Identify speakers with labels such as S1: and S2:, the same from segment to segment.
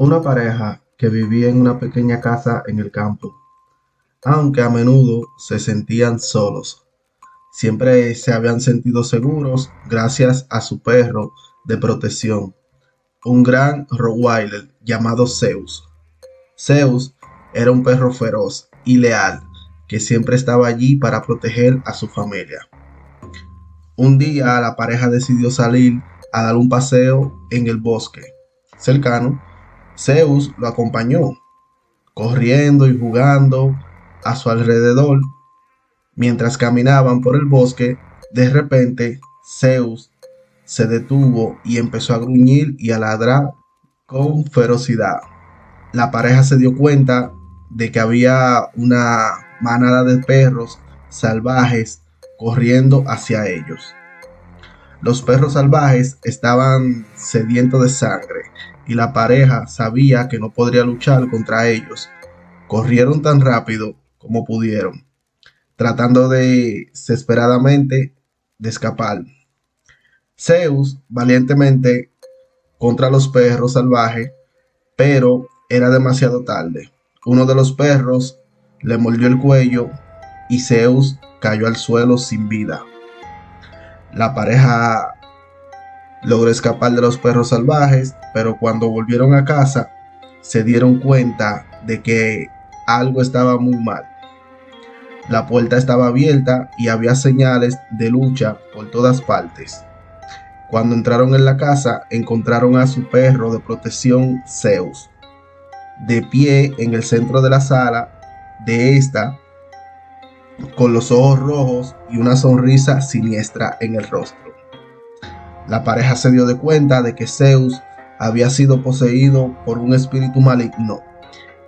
S1: Una pareja que vivía en una pequeña casa en el campo, aunque a menudo se sentían solos. Siempre se habían sentido seguros gracias a su perro de protección, un gran Rottweiler llamado Zeus. Zeus era un perro feroz y leal que siempre estaba allí para proteger a su familia. Un día la pareja decidió salir a dar un paseo en el bosque cercano Zeus lo acompañó, corriendo y jugando a su alrededor. Mientras caminaban por el bosque, de repente Zeus se detuvo y empezó a gruñir y a ladrar con ferocidad. La pareja se dio cuenta de que había una manada de perros salvajes corriendo hacia ellos. Los perros salvajes estaban sedientos de sangre y la pareja sabía que no podría luchar contra ellos. Corrieron tan rápido como pudieron, tratando de desesperadamente de escapar. Zeus valientemente contra los perros salvajes, pero era demasiado tarde. Uno de los perros le mordió el cuello y Zeus cayó al suelo sin vida. La pareja Logró escapar de los perros salvajes, pero cuando volvieron a casa se dieron cuenta de que algo estaba muy mal. La puerta estaba abierta y había señales de lucha por todas partes. Cuando entraron en la casa encontraron a su perro de protección Zeus, de pie en el centro de la sala de esta, con los ojos rojos y una sonrisa siniestra en el rostro. La pareja se dio de cuenta de que Zeus había sido poseído por un espíritu maligno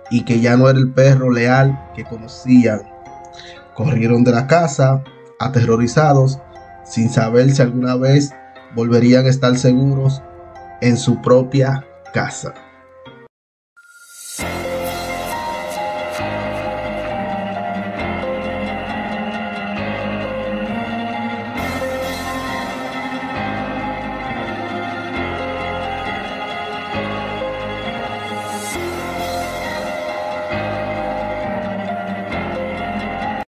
S1: y que ya no era el perro leal que conocían. Corrieron de la casa aterrorizados sin saber si alguna vez volverían a estar seguros en su propia casa.